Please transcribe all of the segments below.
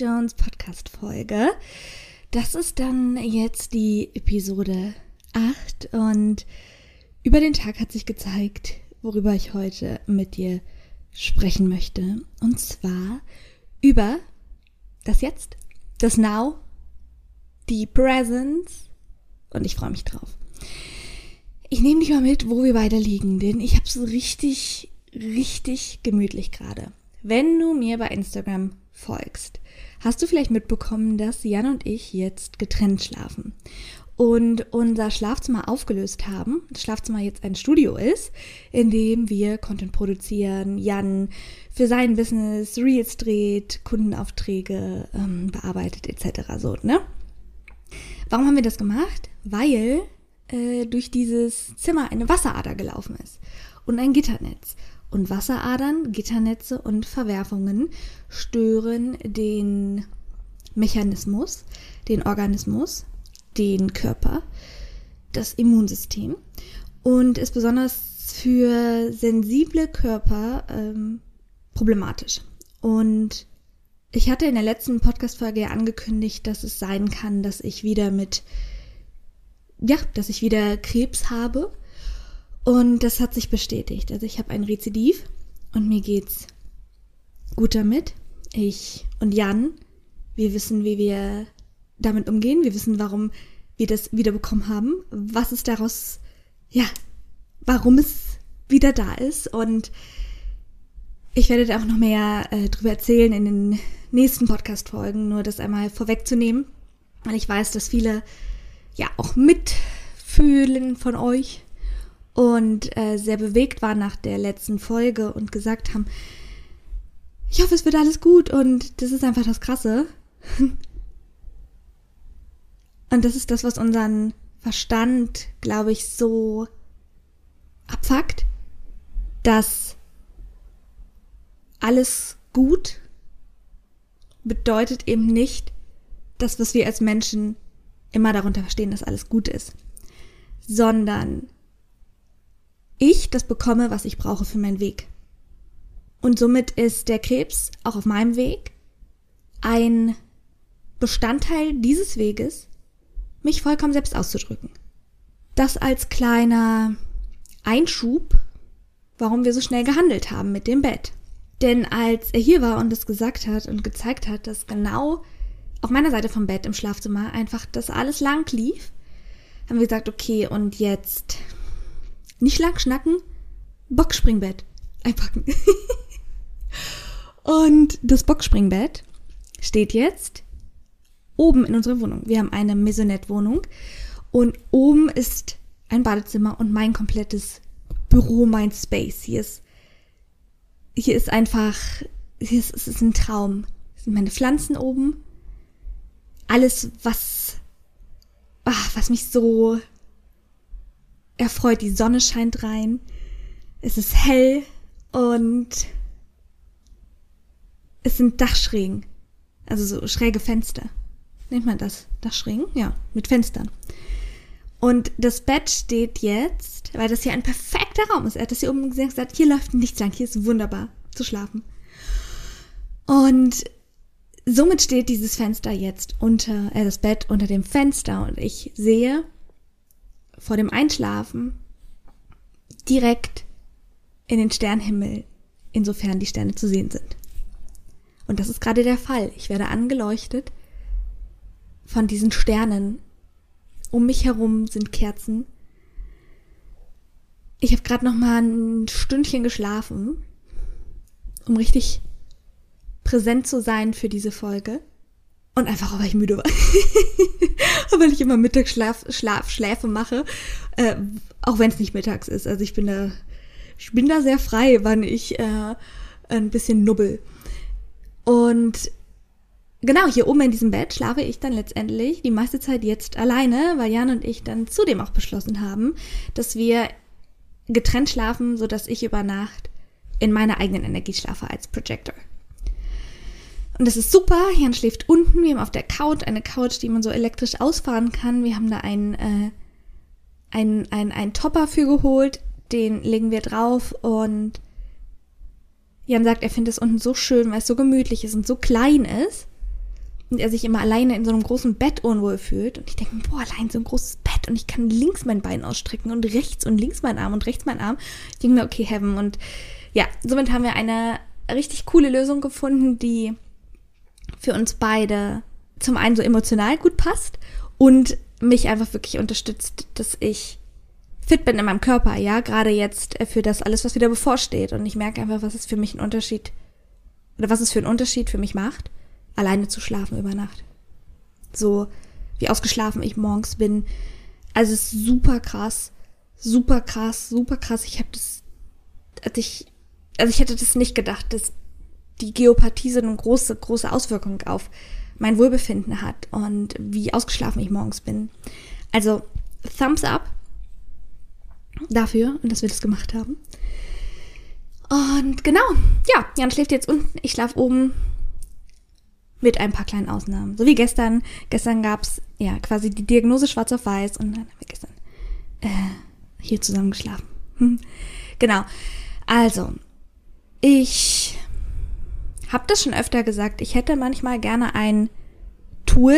Jones Podcast Folge. Das ist dann jetzt die Episode 8 und über den Tag hat sich gezeigt, worüber ich heute mit dir sprechen möchte. Und zwar über das Jetzt, das Now, die Presence und ich freue mich drauf. Ich nehme dich mal mit, wo wir beide liegen, denn ich habe es richtig, richtig gemütlich gerade. Wenn du mir bei Instagram folgst, hast du vielleicht mitbekommen, dass Jan und ich jetzt getrennt schlafen und unser Schlafzimmer aufgelöst haben. Das Schlafzimmer jetzt ein Studio ist, in dem wir Content produzieren, Jan für sein Business Reels dreht, Kundenaufträge ähm, bearbeitet etc. So, ne? Warum haben wir das gemacht? Weil äh, durch dieses Zimmer eine Wasserader gelaufen ist und ein Gitternetz. Und Wasseradern, Gitternetze und Verwerfungen stören den Mechanismus, den Organismus, den Körper, das Immunsystem und ist besonders für sensible Körper ähm, problematisch. Und ich hatte in der letzten Podcast-Folge ja angekündigt, dass es sein kann, dass ich wieder mit, ja, dass ich wieder Krebs habe und das hat sich bestätigt. Also ich habe ein Rezidiv und mir geht's gut damit. Ich und Jan, wir wissen, wie wir damit umgehen. Wir wissen, warum wir das wiederbekommen haben, was es daraus, ja, warum es wieder da ist. Und ich werde da auch noch mehr äh, drüber erzählen in den nächsten Podcast-Folgen, nur das einmal vorwegzunehmen, weil ich weiß, dass viele ja auch mitfühlen von euch und äh, sehr bewegt waren nach der letzten Folge und gesagt haben, ich hoffe, es wird alles gut und das ist einfach das Krasse. Und das ist das, was unseren Verstand, glaube ich, so abfuckt, dass alles gut bedeutet eben nicht das, was wir als Menschen immer darunter verstehen, dass alles gut ist, sondern ich das bekomme, was ich brauche für meinen Weg. Und somit ist der Krebs auch auf meinem Weg ein Bestandteil dieses Weges, mich vollkommen selbst auszudrücken. Das als kleiner Einschub, warum wir so schnell gehandelt haben mit dem Bett. Denn als er hier war und es gesagt hat und gezeigt hat, dass genau auf meiner Seite vom Bett im Schlafzimmer einfach das alles lang lief, haben wir gesagt, okay, und jetzt nicht lang schnacken, Boxspringbett einpacken. und das Boxspringbett steht jetzt oben in unserer Wohnung. Wir haben eine Maisonette-Wohnung und oben ist ein Badezimmer und mein komplettes Büro, mein Space. Hier ist, hier ist einfach, hier ist, es ist ein Traum. Hier sind meine Pflanzen oben. Alles, was, ach, was mich so erfreut. Die Sonne scheint rein. Es ist hell und es sind Dachschrägen. Also so schräge Fenster. Nennt man das? Dachschrägen? Ja, mit Fenstern. Und das Bett steht jetzt, weil das hier ein perfekter Raum ist. Er hat das hier oben gesehen und gesagt, hier läuft nichts lang, hier ist wunderbar zu schlafen. Und somit steht dieses Fenster jetzt unter, äh, das Bett unter dem Fenster und ich sehe vor dem Einschlafen direkt in den Sternhimmel, insofern die Sterne zu sehen sind. Und das ist gerade der Fall. Ich werde angeleuchtet von diesen Sternen. Um mich herum sind Kerzen. Ich habe gerade noch mal ein Stündchen geschlafen, um richtig präsent zu sein für diese Folge. Und einfach, weil ich müde war. weil ich immer Mittagsschlaf, Schlaf, Schläfe mache. Äh, auch wenn es nicht mittags ist. Also ich bin da, ich bin da sehr frei, wann ich äh, ein bisschen nubbel. Und genau, hier oben in diesem Bett schlafe ich dann letztendlich die meiste Zeit jetzt alleine, weil Jan und ich dann zudem auch beschlossen haben, dass wir getrennt schlafen, sodass ich über Nacht in meiner eigenen Energie schlafe als Projector. Und das ist super. Jan schläft unten. Wir haben auf der Couch eine Couch, die man so elektrisch ausfahren kann. Wir haben da einen, äh, einen, einen, einen Topper für geholt. Den legen wir drauf und Jan sagt, er findet es unten so schön, weil es so gemütlich ist und so klein ist. er sich immer alleine in so einem großen Bett unwohl fühlt. Und ich denke, boah, allein so ein großes Bett und ich kann links mein Bein ausstrecken und rechts und links mein Arm und rechts mein Arm. Ich denke mir, okay, Heaven. Und ja, somit haben wir eine richtig coole Lösung gefunden, die für uns beide zum einen so emotional gut passt und mich einfach wirklich unterstützt, dass ich fit bin in meinem Körper, ja, gerade jetzt für das alles, was wieder bevorsteht. Und ich merke einfach, was es für mich ein Unterschied oder was es für einen Unterschied für mich macht, alleine zu schlafen über Nacht. So wie ausgeschlafen ich morgens bin. Also es ist super krass, super krass, super krass. Ich habe das, als ich, also ich hätte das nicht gedacht, dass die Geopathie so eine große, große Auswirkung auf mein Wohlbefinden hat und wie ausgeschlafen ich morgens bin. Also Thumbs up dafür dass wir das gemacht haben. Und genau, ja, Jan schläft jetzt unten, ich schlafe oben mit ein paar kleinen Ausnahmen. So wie gestern. Gestern gab's ja quasi die Diagnose schwarz auf weiß und dann haben wir gestern äh, hier zusammen geschlafen. Genau. Also, ich habe das schon öfter gesagt. Ich hätte manchmal gerne ein Tool.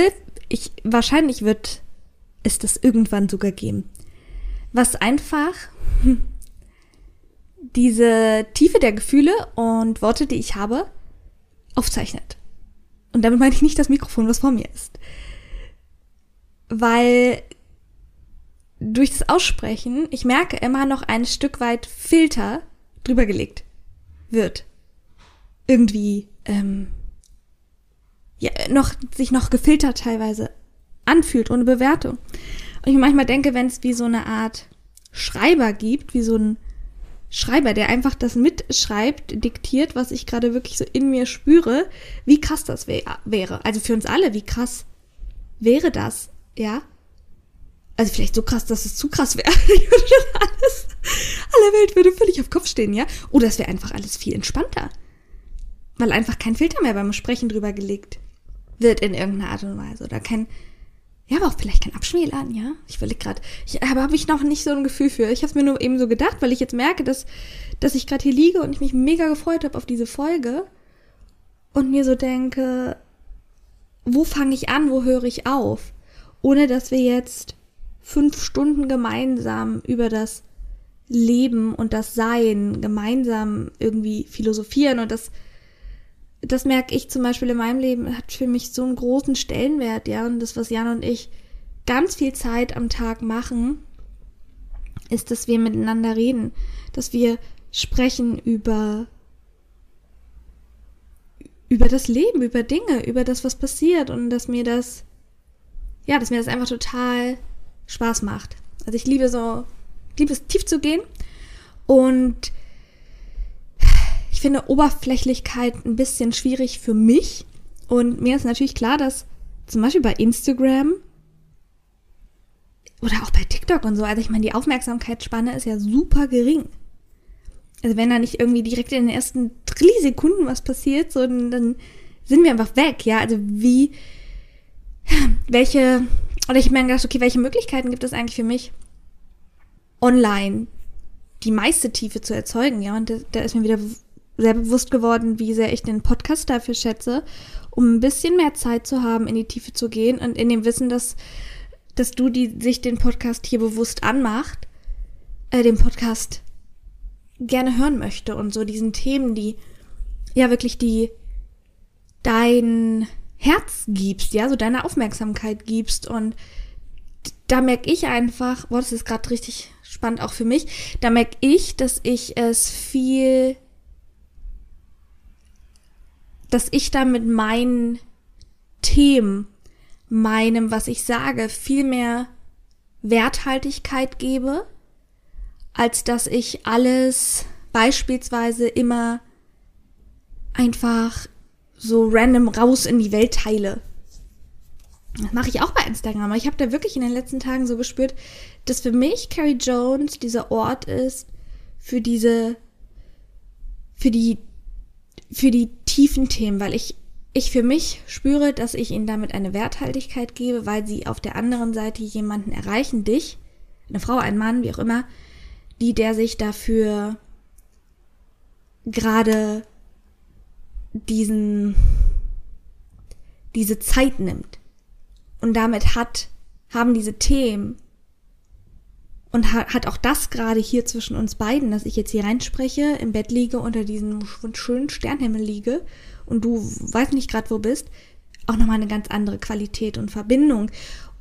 Ich, wahrscheinlich wird es das irgendwann sogar geben. Was einfach diese Tiefe der Gefühle und Worte, die ich habe, aufzeichnet. Und damit meine ich nicht das Mikrofon, was vor mir ist. Weil durch das Aussprechen, ich merke immer noch ein Stück weit Filter drüber gelegt wird. Irgendwie, ähm, ja, noch, sich noch gefiltert teilweise anfühlt, ohne Bewertung. Und ich manchmal denke, wenn es wie so eine Art Schreiber gibt, wie so ein Schreiber, der einfach das mitschreibt, diktiert, was ich gerade wirklich so in mir spüre, wie krass das wär, wäre. Also für uns alle, wie krass wäre das, ja? Also vielleicht so krass, dass es zu krass wäre. alles, alle Welt würde völlig auf Kopf stehen, ja? Oder es wäre einfach alles viel entspannter. Weil einfach kein Filter mehr beim Sprechen drüber gelegt wird in irgendeiner Art und Weise. Oder kein, ja, aber auch vielleicht kein Abschmälern, ja. Ich will gerade, ich habe hab ich noch nicht so ein Gefühl für. Ich habe es mir nur eben so gedacht, weil ich jetzt merke, dass, dass ich gerade hier liege und ich mich mega gefreut habe auf diese Folge und mir so denke, wo fange ich an, wo höre ich auf? Ohne dass wir jetzt fünf Stunden gemeinsam über das Leben und das Sein gemeinsam irgendwie philosophieren und das das merke ich zum Beispiel in meinem Leben, hat für mich so einen großen Stellenwert, ja. Und das, was Jan und ich ganz viel Zeit am Tag machen, ist, dass wir miteinander reden, dass wir sprechen über über das Leben, über Dinge, über das, was passiert und dass mir das, ja, dass mir das einfach total Spaß macht. Also ich liebe so, ich liebe es tief zu gehen und finde Oberflächlichkeit ein bisschen schwierig für mich. Und mir ist natürlich klar, dass zum Beispiel bei Instagram oder auch bei TikTok und so, also ich meine, die Aufmerksamkeitsspanne ist ja super gering. Also wenn da nicht irgendwie direkt in den ersten Trillisekunden was passiert, so, dann, dann sind wir einfach weg, ja. Also wie, welche, oder ich meine gedacht, okay, welche Möglichkeiten gibt es eigentlich für mich, online die meiste Tiefe zu erzeugen, ja. Und da, da ist mir wieder sehr bewusst geworden, wie sehr ich den Podcast dafür schätze, um ein bisschen mehr Zeit zu haben, in die Tiefe zu gehen und in dem Wissen, dass, dass du, die sich den Podcast hier bewusst anmacht, äh, den Podcast gerne hören möchte und so diesen Themen, die ja wirklich die dein Herz gibst, ja, so deine Aufmerksamkeit gibst und da merke ich einfach, boah, das ist gerade richtig spannend auch für mich, da merke ich, dass ich es viel dass ich da mit meinen Themen, meinem, was ich sage, viel mehr Werthaltigkeit gebe, als dass ich alles beispielsweise immer einfach so random raus in die Welt teile. Das mache ich auch bei Instagram. Aber ich habe da wirklich in den letzten Tagen so gespürt, dass für mich Carrie Jones dieser Ort ist für diese, für die für die tiefen Themen, weil ich, ich für mich spüre, dass ich ihnen damit eine Werthaltigkeit gebe, weil sie auf der anderen Seite jemanden erreichen, dich, eine Frau, ein Mann, wie auch immer, die, der sich dafür gerade diesen, diese Zeit nimmt. Und damit hat, haben diese Themen und hat, auch das gerade hier zwischen uns beiden, dass ich jetzt hier reinspreche, im Bett liege, unter diesem schönen Sternhimmel liege und du weißt nicht gerade wo bist, auch nochmal eine ganz andere Qualität und Verbindung.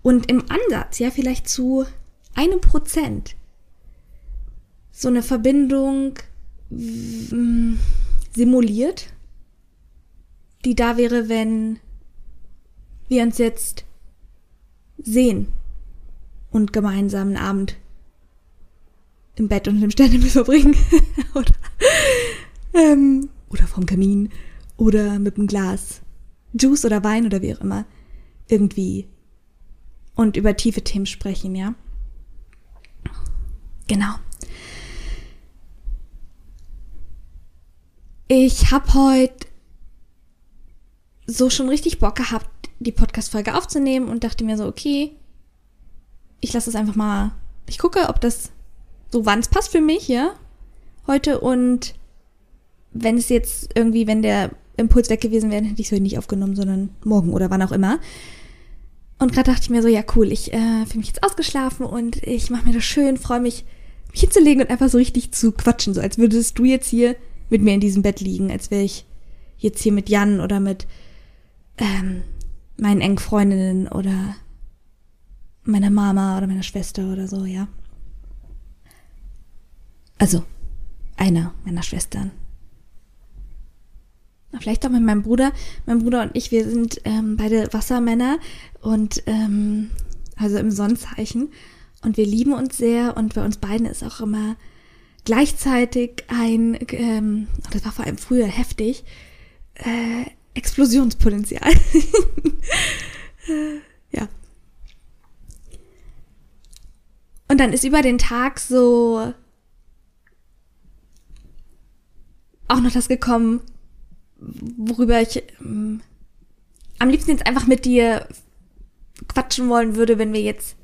Und im Ansatz, ja, vielleicht zu einem Prozent so eine Verbindung mm, simuliert, die da wäre, wenn wir uns jetzt sehen und gemeinsam einen Abend im Bett und im Sternenhimmel verbringen. oder, ähm, oder vom Kamin. Oder mit einem Glas Juice oder Wein oder wie auch immer. Irgendwie. Und über tiefe Themen sprechen, ja? Genau. Ich habe heute so schon richtig Bock gehabt, die Podcast-Folge aufzunehmen und dachte mir so, okay, ich lasse es einfach mal. Ich gucke, ob das so wann es passt für mich, ja, heute und wenn es jetzt irgendwie, wenn der Impuls weg gewesen wäre, hätte ich es heute nicht aufgenommen, sondern morgen oder wann auch immer. Und gerade dachte ich mir so, ja cool, ich äh, fühle mich jetzt ausgeschlafen und ich mache mir das schön, freue mich, mich hinzulegen und einfach so richtig zu quatschen, so als würdest du jetzt hier mit mir in diesem Bett liegen, als wäre ich jetzt hier mit Jan oder mit ähm, meinen engen Freundinnen oder meiner Mama oder meiner Schwester oder so, ja. Also, einer meiner Schwestern. Vielleicht auch mit meinem Bruder. Mein Bruder und ich, wir sind ähm, beide Wassermänner und ähm, also im Sonnenzeichen. Und wir lieben uns sehr und bei uns beiden ist auch immer gleichzeitig ein, ähm, das war vor allem früher heftig, äh, Explosionspotenzial. ja. Und dann ist über den Tag so auch noch das gekommen, worüber ich ähm, am liebsten jetzt einfach mit dir quatschen wollen würde, wenn wir jetzt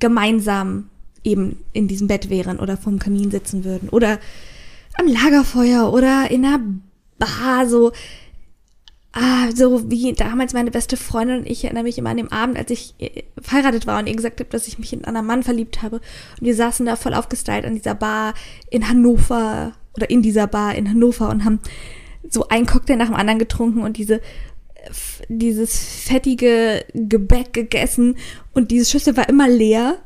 gemeinsam eben in diesem Bett wären oder vorm Kamin sitzen würden oder am Lagerfeuer oder in einer Bar, so, ah, so wie damals meine beste Freundin und ich erinnere mich immer an den Abend, als ich äh, verheiratet war und ihr gesagt habe, dass ich mich in einen anderen Mann verliebt habe. Und wir saßen da voll aufgestylt an dieser Bar in Hannover oder in dieser Bar in Hannover und haben so einen Cocktail nach dem anderen getrunken und diese dieses fettige Gebäck gegessen und diese Schüssel war immer leer.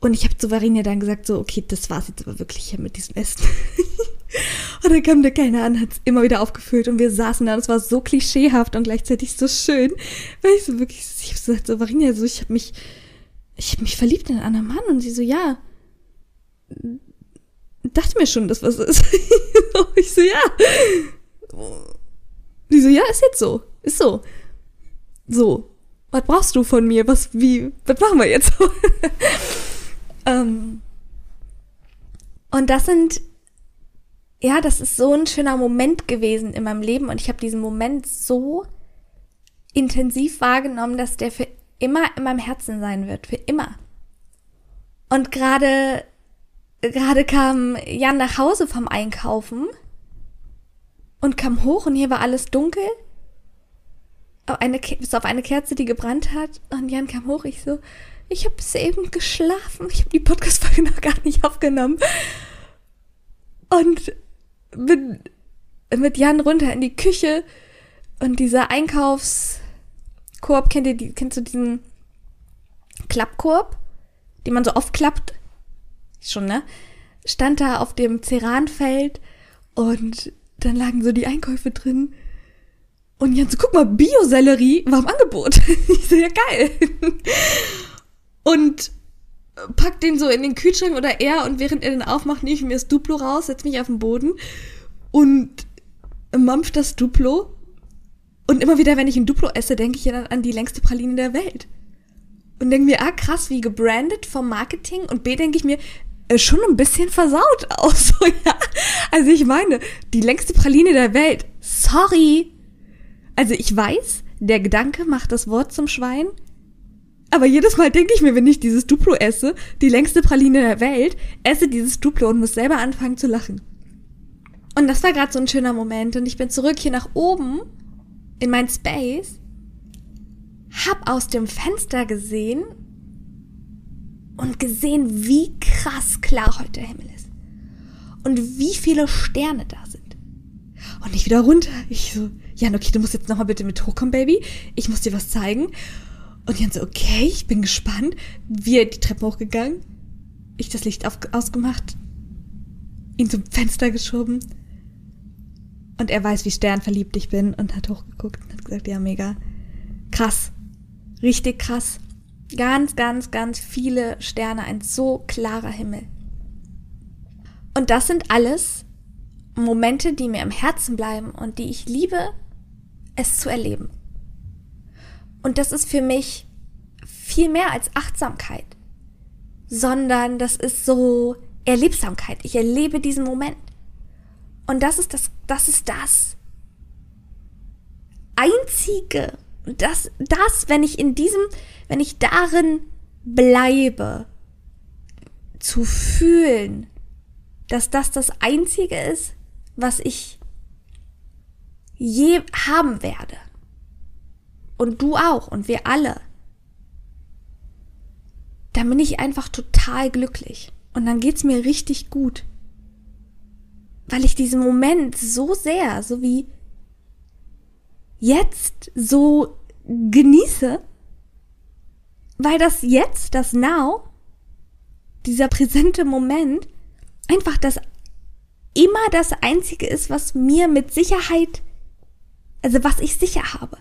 Und ich habe zu Varinia dann gesagt, so, okay, das war's jetzt aber wirklich hier mit diesem Essen. und dann kam der Kellner an, hat's immer wieder aufgefüllt und wir saßen da und es war so klischeehaft und gleichzeitig so schön, weil ich so wirklich, ich habe so gesagt, so Varinia, so, ich habe mich, ich habe mich verliebt in einen anderen Mann und sie so, ja, dachte mir schon, dass was ist. ich so, ja. Die so, ja, ist jetzt so. Ist so. So. Was brauchst du von mir? Was, wie, was machen wir jetzt? ähm, und das sind, ja, das ist so ein schöner Moment gewesen in meinem Leben und ich habe diesen Moment so intensiv wahrgenommen, dass der für immer in meinem Herzen sein wird. Für immer. Und gerade gerade kam Jan nach Hause vom Einkaufen und kam hoch und hier war alles dunkel. Eine, bis auf eine Kerze, die gebrannt hat. Und Jan kam hoch. Ich so, ich habe eben geschlafen. Ich habe die Podcast-Folge noch gar nicht aufgenommen. Und bin mit Jan runter in die Küche. Und dieser Einkaufskorb, kennt ihr die, kennst du diesen Klappkorb, den man so aufklappt? Schon, ne? Stand da auf dem Ceranfeld und dann lagen so die Einkäufe drin. Und Jan so, guck mal, Biosellerie war im Angebot. ich so, ja geil. Und packt den so in den Kühlschrank oder er und während er den aufmacht, nehme ich mir das Duplo raus, setze mich auf den Boden und mampft das Duplo. Und immer wieder, wenn ich ein Duplo esse, denke ich ja dann an die längste Praline der Welt. Und denke mir, ah, krass, wie gebrandet vom Marketing. Und B, denke ich mir, schon ein bisschen versaut aus. So, ja. Also ich meine, die längste Praline der Welt. Sorry. Also ich weiß, der Gedanke macht das Wort zum Schwein. Aber jedes Mal denke ich mir, wenn ich dieses Duplo esse, die längste Praline der Welt, esse dieses Duplo und muss selber anfangen zu lachen. Und das war gerade so ein schöner Moment. Und ich bin zurück hier nach oben in mein Space, hab aus dem Fenster gesehen und gesehen, wie krass klar heute der Himmel ist. Und wie viele Sterne da sind. Und ich wieder runter. Ich so, Jan, okay, du musst jetzt nochmal bitte mit hochkommen, Baby. Ich muss dir was zeigen. Und Jan so, okay, ich bin gespannt. Wir die Treppe hochgegangen. Ich das Licht auf, ausgemacht. Ihn zum Fenster geschoben. Und er weiß, wie sternverliebt ich bin und hat hochgeguckt und hat gesagt, ja, mega. Krass. Richtig krass. Ganz, ganz, ganz viele Sterne, ein so klarer Himmel. Und das sind alles Momente, die mir im Herzen bleiben und die ich liebe, es zu erleben. Und das ist für mich viel mehr als Achtsamkeit, sondern das ist so Erlebsamkeit. Ich erlebe diesen Moment. Und das ist das, das ist das einzige, das, das, wenn ich in diesem, wenn ich darin bleibe, zu fühlen, dass das das einzige ist, was ich je haben werde. Und du auch und wir alle. Dann bin ich einfach total glücklich. Und dann geht's mir richtig gut. Weil ich diesen Moment so sehr, so wie jetzt so genieße, weil das jetzt, das Now, dieser präsente Moment, einfach das immer das Einzige ist, was mir mit Sicherheit, also was ich sicher habe.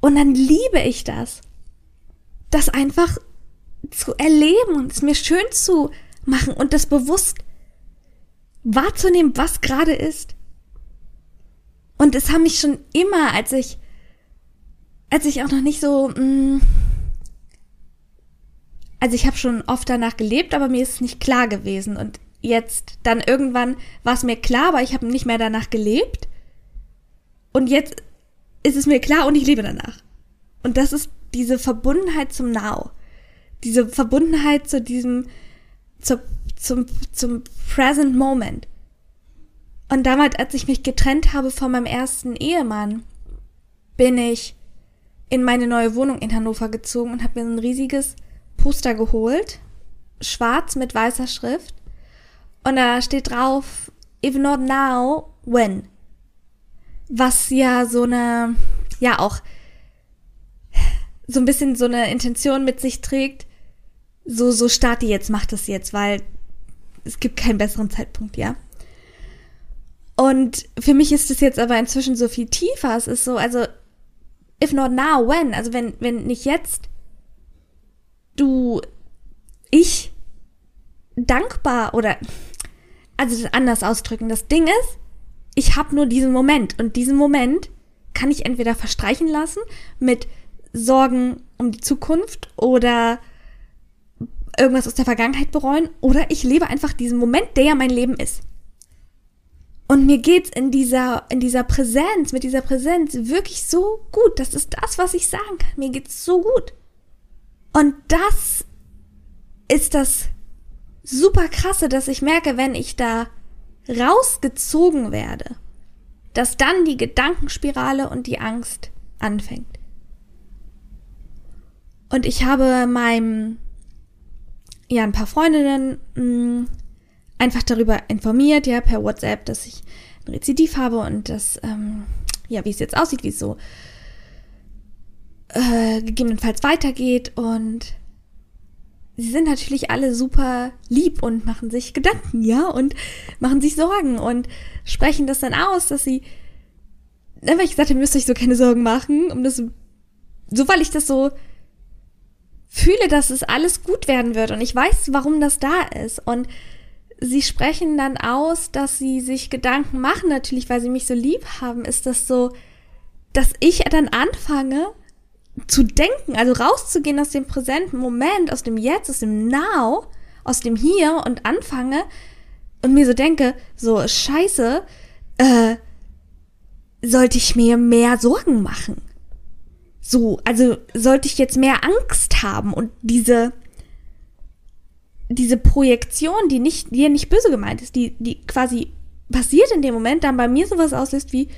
Und dann liebe ich das, das einfach zu erleben und es mir schön zu machen und das bewusst wahrzunehmen, was gerade ist. Und es haben mich schon immer, als ich, als ich auch noch nicht so, mh, mm, also ich habe schon oft danach gelebt, aber mir ist es nicht klar gewesen. Und jetzt dann irgendwann war es mir klar, aber ich habe nicht mehr danach gelebt. Und jetzt ist es mir klar und ich lebe danach. Und das ist diese Verbundenheit zum Now. Diese Verbundenheit zu diesem, zu, zum, zum Present Moment. Und damals, als ich mich getrennt habe von meinem ersten Ehemann, bin ich in meine neue Wohnung in Hannover gezogen und habe mir ein riesiges Poster geholt, schwarz mit weißer Schrift. Und da steht drauf, if not now, when? Was ja so eine, ja auch so ein bisschen so eine Intention mit sich trägt, so, so starte jetzt, mach das jetzt, weil es gibt keinen besseren Zeitpunkt, ja. Und für mich ist es jetzt aber inzwischen so viel tiefer. Es ist so, also, if not now, when? Also, wenn, wenn nicht jetzt du, ich dankbar oder, also anders ausdrücken. Das Ding ist, ich habe nur diesen Moment und diesen Moment kann ich entweder verstreichen lassen mit Sorgen um die Zukunft oder irgendwas aus der Vergangenheit bereuen oder ich lebe einfach diesen Moment, der ja mein Leben ist. Und mir geht's in dieser, in dieser Präsenz, mit dieser Präsenz wirklich so gut. Das ist das, was ich sagen kann. Mir geht's so gut. Und das ist das super krasse, dass ich merke, wenn ich da rausgezogen werde, dass dann die Gedankenspirale und die Angst anfängt. Und ich habe meinem, ja, ein paar Freundinnen mh, mm, einfach darüber informiert, ja, per WhatsApp, dass ich ein Rezidiv habe und das, ähm, ja, wie es jetzt aussieht, wie es so äh, gegebenenfalls weitergeht. Und sie sind natürlich alle super lieb und machen sich Gedanken, ja, und machen sich Sorgen und sprechen das dann aus, dass sie, ne, weil ich gesagt ihr müsst euch so keine Sorgen machen, um das, so weil ich das so fühle, dass es alles gut werden wird und ich weiß, warum das da ist. Und sie sprechen dann aus, dass sie sich Gedanken machen, natürlich, weil sie mich so lieb haben, ist das so, dass ich dann anfange zu denken, also rauszugehen aus dem präsenten Moment, aus dem Jetzt, aus dem Now, aus dem Hier und anfange und mir so denke, so scheiße, äh, sollte ich mir mehr Sorgen machen? So, also sollte ich jetzt mehr Angst haben und diese diese Projektion, die nicht, die ja nicht böse gemeint ist, die, die quasi passiert in dem Moment, dann bei mir sowas auslöst wie,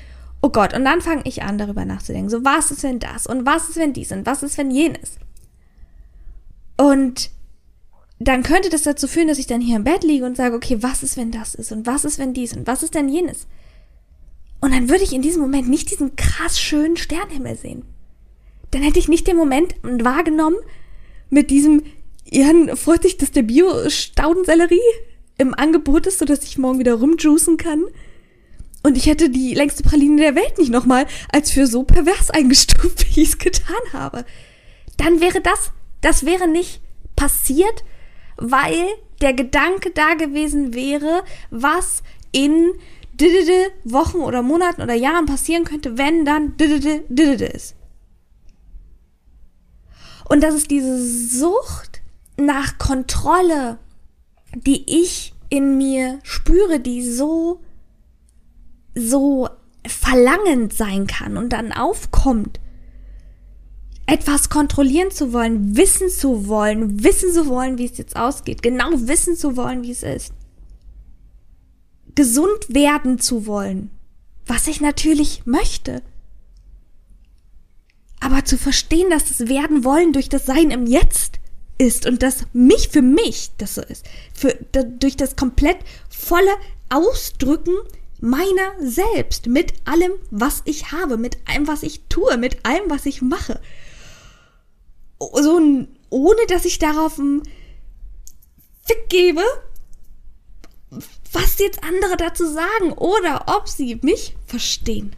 oh Gott, und dann fange ich an, darüber nachzudenken. So, was ist, wenn das? Und was ist, wenn dies? Und was ist, wenn jenes? Und dann könnte das dazu führen, dass ich dann hier im Bett liege und sage, okay, was ist, wenn das ist? Und was ist, wenn dies? Und was ist denn jenes? Und dann würde ich in diesem Moment nicht diesen krass schönen Sternhimmel sehen. Dann hätte ich nicht den Moment wahrgenommen mit diesem, Jan, freut sich, dass der Bio-Staudensellerie im Angebot ist, sodass ich morgen wieder rumjuicen kann. Und ich hätte die längste Praline der Welt nicht nochmal als für so pervers eingestuft, wie ich es getan habe. Dann wäre das, das wäre nicht passiert, weil der Gedanke da gewesen wäre, was in Wochen oder Monaten oder Jahren passieren könnte, wenn dann ist. Und das ist diese Sucht nach Kontrolle, die ich in mir spüre, die so, so verlangend sein kann und dann aufkommt, etwas kontrollieren zu wollen, wissen zu wollen, wissen zu wollen, wie es jetzt ausgeht, genau wissen zu wollen, wie es ist. Gesund werden zu wollen, was ich natürlich möchte. Aber zu verstehen, dass das Werden wollen durch das Sein im Jetzt ist und dass mich für mich das so ist, für, da, durch das komplett volle Ausdrücken meiner selbst, mit allem, was ich habe, mit allem, was ich tue, mit allem, was ich mache. So, ohne dass ich darauf einen Fick gebe, was jetzt andere dazu sagen oder ob sie mich verstehen.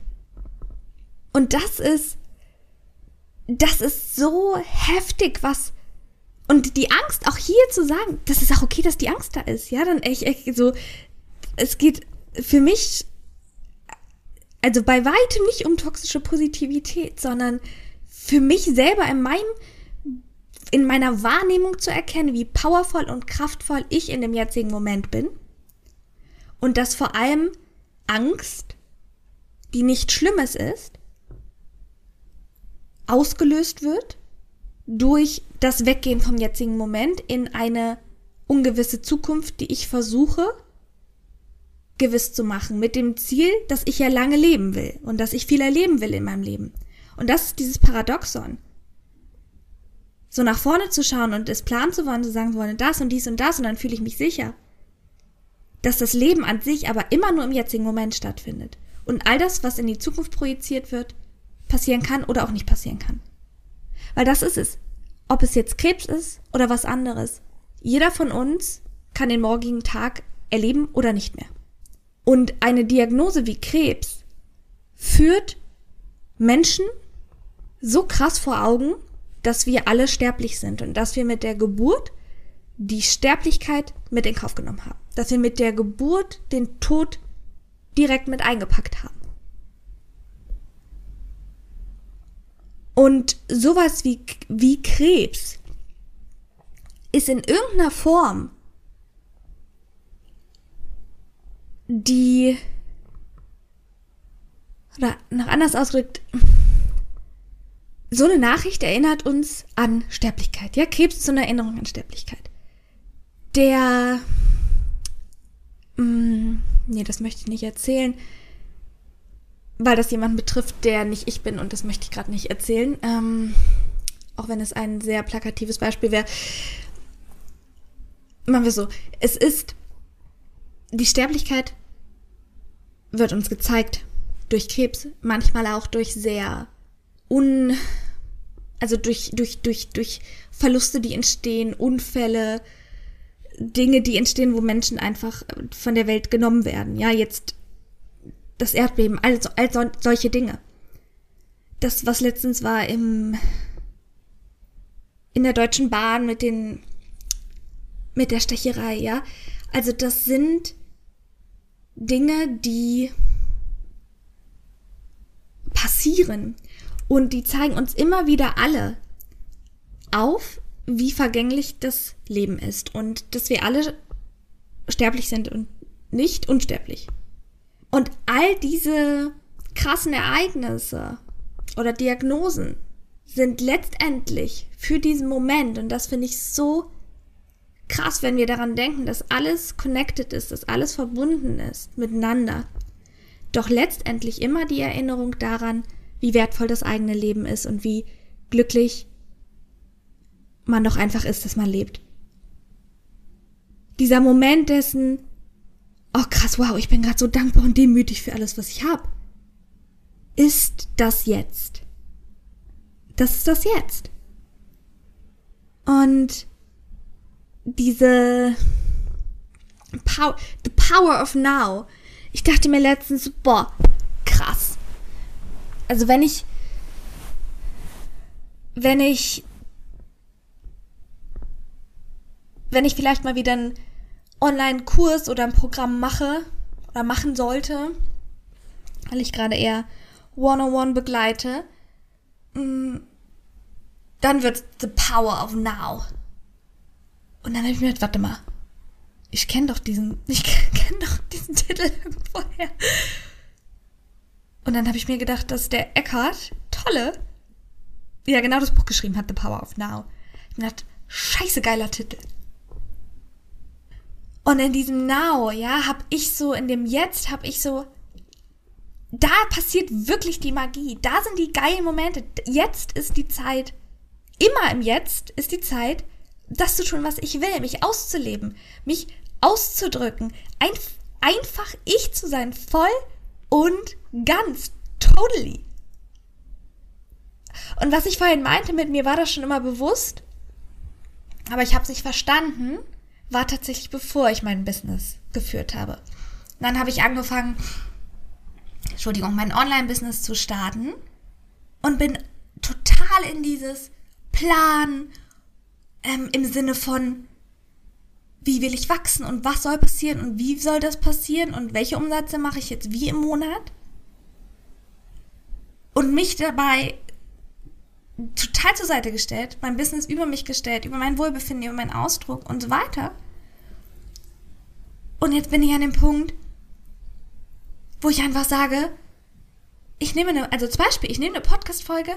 Und das ist, das ist so heftig, was und die Angst, auch hier zu sagen, das ist auch okay, dass die Angst da ist, ja, dann echt, echt so, es geht für mich, also bei weitem nicht um toxische Positivität, sondern für mich selber in meinem, in meiner Wahrnehmung zu erkennen, wie powervoll und kraftvoll ich in dem jetzigen Moment bin. Und dass vor allem Angst, die nichts Schlimmes ist, ausgelöst wird durch das Weggehen vom jetzigen Moment in eine ungewisse Zukunft, die ich versuche gewiss zu machen, mit dem Ziel, dass ich ja lange leben will und dass ich viel erleben will in meinem Leben. Und das ist dieses Paradoxon. So nach vorne zu schauen und es planen zu wollen, zu sagen, wollen das und dies und das und dann fühle ich mich sicher. Dass das Leben an sich aber immer nur im jetzigen Moment stattfindet. Und all das, was in die Zukunft projiziert wird, passieren kann oder auch nicht passieren kann. Weil das ist es. Ob es jetzt Krebs ist oder was anderes. Jeder von uns kann den morgigen Tag erleben oder nicht mehr. Und eine Diagnose wie Krebs führt Menschen so krass vor Augen, dass wir alle sterblich sind und dass wir mit der Geburt die Sterblichkeit mit in Kauf genommen haben. Dass wir mit der Geburt den Tod direkt mit eingepackt haben. Und sowas wie, wie Krebs ist in irgendeiner Form die, oder noch anders ausgedrückt, so eine Nachricht erinnert uns an Sterblichkeit. Ja, Krebs ist so eine Erinnerung an Sterblichkeit. Der, mh, mm, nee, das möchte ich nicht erzählen weil das jemanden betrifft, der nicht ich bin und das möchte ich gerade nicht erzählen. Ähm, auch wenn es ein sehr plakatives Beispiel wäre. Machen wir so. Es ist, die Sterblichkeit wird uns gezeigt durch Krebs, manchmal auch durch sehr un, also durch, durch, durch, durch Verluste, die entstehen, Unfälle, Dinge, die entstehen, wo Menschen einfach von der Welt genommen werden. Ja, jetzt das Erdbeben, also all so, solche Dinge. Das, was letztens war im, in der Deutschen Bahn mit den, mit der Stecherei, ja. Also das sind Dinge, die passieren und die zeigen uns immer wieder alle auf, wie vergänglich das Leben ist und dass wir alle sterblich sind und nicht unsterblich. Und all diese krassen Ereignisse oder Diagnosen sind letztendlich für diesen Moment, und das finde ich so krass, wenn wir daran denken, dass alles connected ist, dass alles verbunden ist miteinander, doch letztendlich immer die Erinnerung daran, wie wertvoll das eigene Leben ist und wie glücklich man doch einfach ist, dass man lebt. Dieser Moment dessen, oh krass, wow, ich bin gerade so dankbar und demütig für alles, was ich habe. Ist das jetzt? Das ist das jetzt. Und diese Power, the power of now. Ich dachte mir letztens, boah, krass. Also wenn ich, wenn ich, wenn ich vielleicht mal wieder einen Online-Kurs oder ein Programm mache oder machen sollte, weil ich gerade eher One-on-One begleite, mm, dann wird The Power of Now. Und dann habe ich mir gedacht, warte mal, ich kenne doch diesen, ich kenne doch diesen Titel vorher. Und dann habe ich mir gedacht, dass der Eckhart Tolle ja genau das Buch geschrieben hat, The Power of Now. Ich gedacht, scheiße geiler Titel. Und in diesem Now, ja, habe ich so, in dem Jetzt habe ich so, da passiert wirklich die Magie. Da sind die geilen Momente. Jetzt ist die Zeit, immer im Jetzt ist die Zeit, das zu tun, was ich will, mich auszuleben, mich auszudrücken, ein, einfach ich zu sein, voll und ganz, totally. Und was ich vorhin meinte, mit mir war das schon immer bewusst, aber ich habe es nicht verstanden, war tatsächlich bevor ich mein Business geführt habe. Dann habe ich angefangen, Entschuldigung, mein Online-Business zu starten und bin total in dieses Plan ähm, im Sinne von, wie will ich wachsen und was soll passieren und wie soll das passieren und welche Umsätze mache ich jetzt wie im Monat. Und mich dabei total zur Seite gestellt, mein Business über mich gestellt, über mein Wohlbefinden, über meinen Ausdruck und so weiter. Und jetzt bin ich an dem Punkt, wo ich einfach sage, ich nehme eine, also zum Beispiel, ich nehme eine Podcast-Folge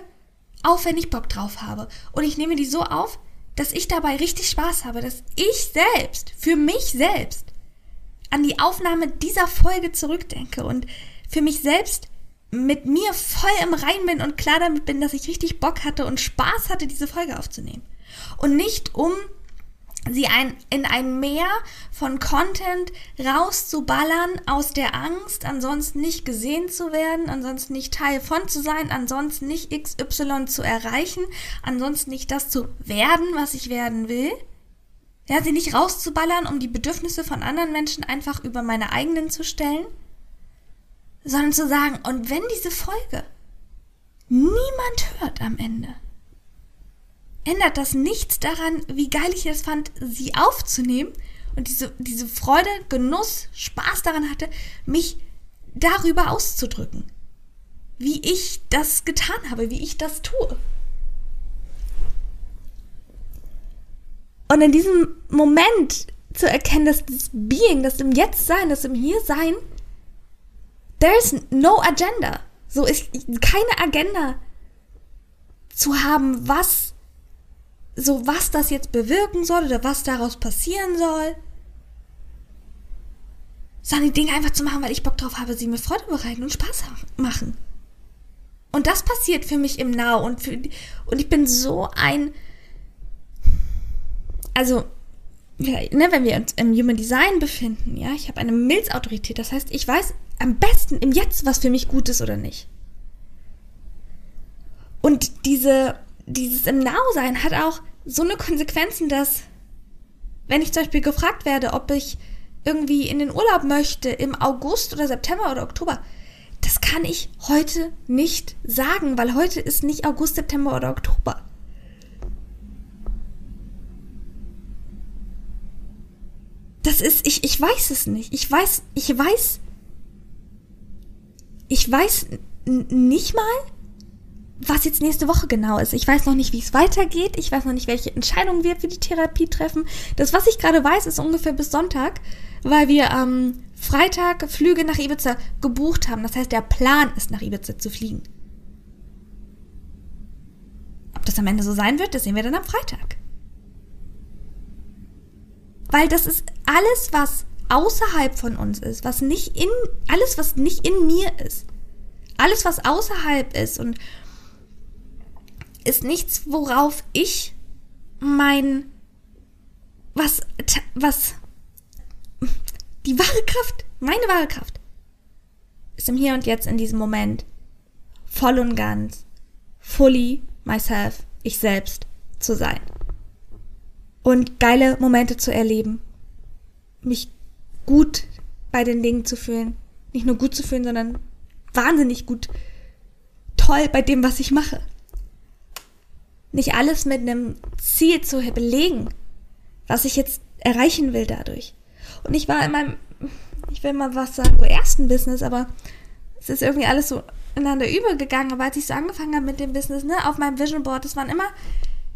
auf, wenn ich Bock drauf habe. Und ich nehme die so auf, dass ich dabei richtig Spaß habe, dass ich selbst, für mich selbst, an die Aufnahme dieser Folge zurückdenke und für mich selbst mit mir voll im Rein bin und klar damit bin, dass ich richtig Bock hatte und Spaß hatte, diese Folge aufzunehmen. Und nicht um sie ein, in ein Meer von Content rauszuballern aus der Angst, ansonsten nicht gesehen zu werden, ansonsten nicht Teil von zu sein, ansonsten nicht XY zu erreichen, ansonsten nicht das zu werden, was ich werden will. Ja, sie nicht rauszuballern, um die Bedürfnisse von anderen Menschen einfach über meine eigenen zu stellen, sondern zu sagen, und wenn diese Folge niemand hört am Ende, ändert das nichts daran, wie geil ich es fand, sie aufzunehmen und diese, diese Freude, Genuss, Spaß daran hatte, mich darüber auszudrücken. Wie ich das getan habe, wie ich das tue. Und in diesem Moment zu erkennen, dass das Being, das im Jetzt sein, das im Hier sein, there is no agenda. So ist keine Agenda zu haben, was so was das jetzt bewirken soll oder was daraus passieren soll. Sondern die Dinge einfach zu machen, weil ich Bock drauf habe, sie mir Freude bereiten und Spaß machen. Und das passiert für mich im Now und, für, und ich bin so ein, also, ja, ne, wenn wir uns im Human Design befinden, ja, ich habe eine Milzautorität, das heißt, ich weiß am besten im Jetzt, was für mich gut ist oder nicht. Und diese dieses im Now-Sein hat auch so eine Konsequenzen, dass wenn ich zum Beispiel gefragt werde, ob ich irgendwie in den Urlaub möchte im August oder September oder Oktober, das kann ich heute nicht sagen, weil heute ist nicht August, September oder Oktober. Das ist, ich, ich weiß es nicht. Ich weiß, ich weiß, ich weiß nicht mal, was jetzt nächste Woche genau ist. Ich weiß noch nicht, wie es weitergeht. Ich weiß noch nicht, welche Entscheidungen wir für die Therapie treffen. Das, was ich gerade weiß, ist ungefähr bis Sonntag, weil wir am ähm, Freitag Flüge nach Ibiza gebucht haben. Das heißt, der Plan ist, nach Ibiza zu fliegen. Ob das am Ende so sein wird, das sehen wir dann am Freitag. Weil das ist alles, was außerhalb von uns ist, was nicht in, alles, was nicht in mir ist, alles, was außerhalb ist und ist nichts, worauf ich mein, was, was, die wahre Kraft, meine wahre Kraft, ist im Hier und Jetzt in diesem Moment voll und ganz, fully myself, ich selbst zu sein. Und geile Momente zu erleben. Mich gut bei den Dingen zu fühlen. Nicht nur gut zu fühlen, sondern wahnsinnig gut, toll bei dem, was ich mache. Nicht alles mit einem Ziel zu belegen, was ich jetzt erreichen will dadurch. Und ich war in meinem, ich will mal was sagen, ersten Business, aber es ist irgendwie alles so ineinander übergegangen. Aber als ich so angefangen habe mit dem Business, ne, auf meinem Vision Board, das waren immer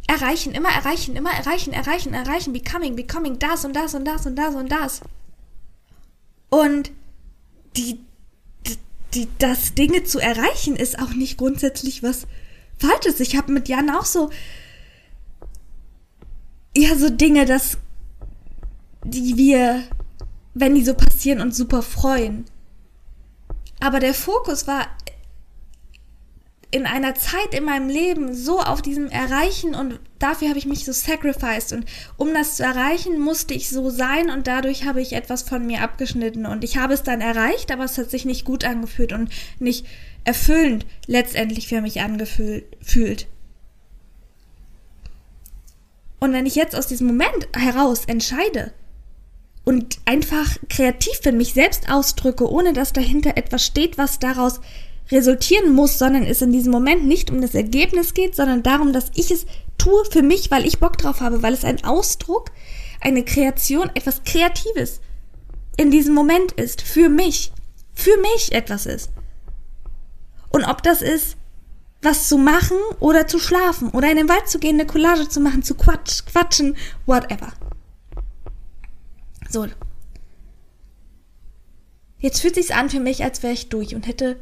erreichen, immer erreichen, immer erreichen, erreichen, erreichen, becoming, becoming, das und das und das und das und das. Und die, die, das Dinge zu erreichen ist auch nicht grundsätzlich was Falsches. Ich habe mit Jan auch so, ja, so Dinge, dass, die wir, wenn die so passieren, uns super freuen. Aber der Fokus war in einer Zeit in meinem Leben so auf diesem Erreichen und dafür habe ich mich so sacrificed und um das zu erreichen, musste ich so sein und dadurch habe ich etwas von mir abgeschnitten und ich habe es dann erreicht, aber es hat sich nicht gut angefühlt und nicht erfüllend letztendlich für mich angefühlt. Und wenn ich jetzt aus diesem Moment heraus entscheide und einfach kreativ bin, mich selbst ausdrücke, ohne dass dahinter etwas steht, was daraus resultieren muss, sondern es in diesem Moment nicht um das Ergebnis geht, sondern darum, dass ich es tue für mich, weil ich Bock drauf habe, weil es ein Ausdruck, eine Kreation, etwas Kreatives in diesem Moment ist, für mich, für mich etwas ist. Und ob das ist, was zu machen oder zu schlafen oder in den Wald zu gehen, eine Collage zu machen, zu quatsch, quatschen, whatever. So. Jetzt fühlt sich's an für mich, als wäre ich durch und hätte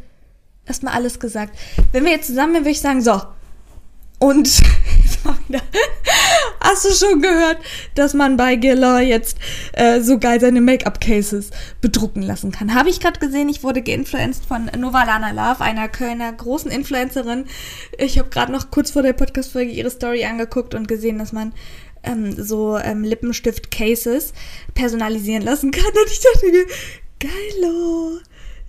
erstmal alles gesagt. Wenn wir jetzt zusammen wären, würde ich sagen, so. Und Hast du schon gehört, dass man bei Giller jetzt äh, so geil seine Make-up-Cases bedrucken lassen kann? Habe ich gerade gesehen, ich wurde geinfluenced von Novalana Love, einer Kölner großen Influencerin. Ich habe gerade noch kurz vor der Podcast-Folge ihre Story angeguckt und gesehen, dass man ähm, so ähm, Lippenstift-Cases personalisieren lassen kann. Und ich dachte mir, geilo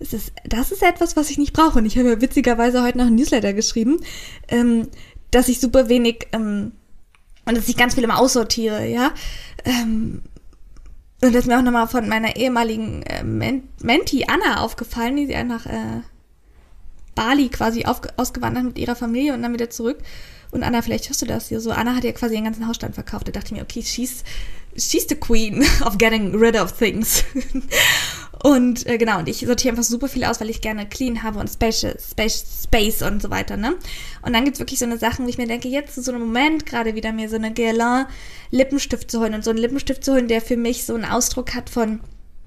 es ist, das ist etwas, was ich nicht brauche. Und ich habe ja witzigerweise heute noch ein Newsletter geschrieben, ähm, dass ich super wenig ähm, und dass ich ganz viel immer aussortiere, ja. Ähm, und das ist mir auch nochmal von meiner ehemaligen äh, Menti Anna aufgefallen, die sie nach äh, Bali quasi auf, ausgewandert mit ihrer Familie und dann wieder zurück. Und Anna, vielleicht hörst du das hier so. Anna hat ja quasi ihren ganzen Hausstand verkauft. Da dachte ich mir, okay, she's, she's the queen of getting rid of things. Und äh, genau, und ich sortiere einfach super viel aus, weil ich gerne clean habe und Space, Space, Space und so weiter, ne? Und dann gibt's wirklich so eine Sachen, wo ich mir denke, jetzt ist so ein Moment, gerade wieder mir so eine Guerlain Lippenstift zu holen und so einen Lippenstift zu holen, der für mich so einen Ausdruck hat von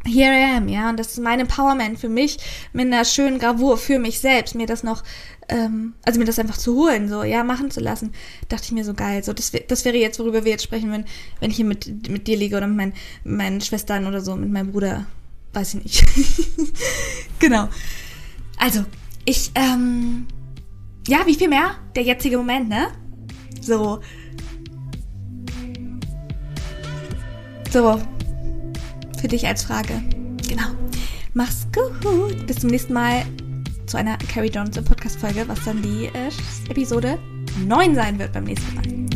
Here I am, ja, und das ist mein Empowerment für mich mit einer schönen Gravur für mich selbst, mir das noch, ähm, also mir das einfach zu holen, so, ja, machen zu lassen, dachte ich mir so geil, so, das, das wäre jetzt, worüber wir jetzt sprechen, wenn, wenn ich hier mit, mit dir liege oder mit meinen, meinen Schwestern oder so, mit meinem Bruder weiß ich nicht. genau. Also, ich, ähm, ja, wie viel mehr? Der jetzige Moment, ne? So. So. Für dich als Frage. Genau. Mach's gut. Bis zum nächsten Mal zu einer Carrie Johnson Podcast Folge, was dann die äh, Episode 9 sein wird beim nächsten Mal.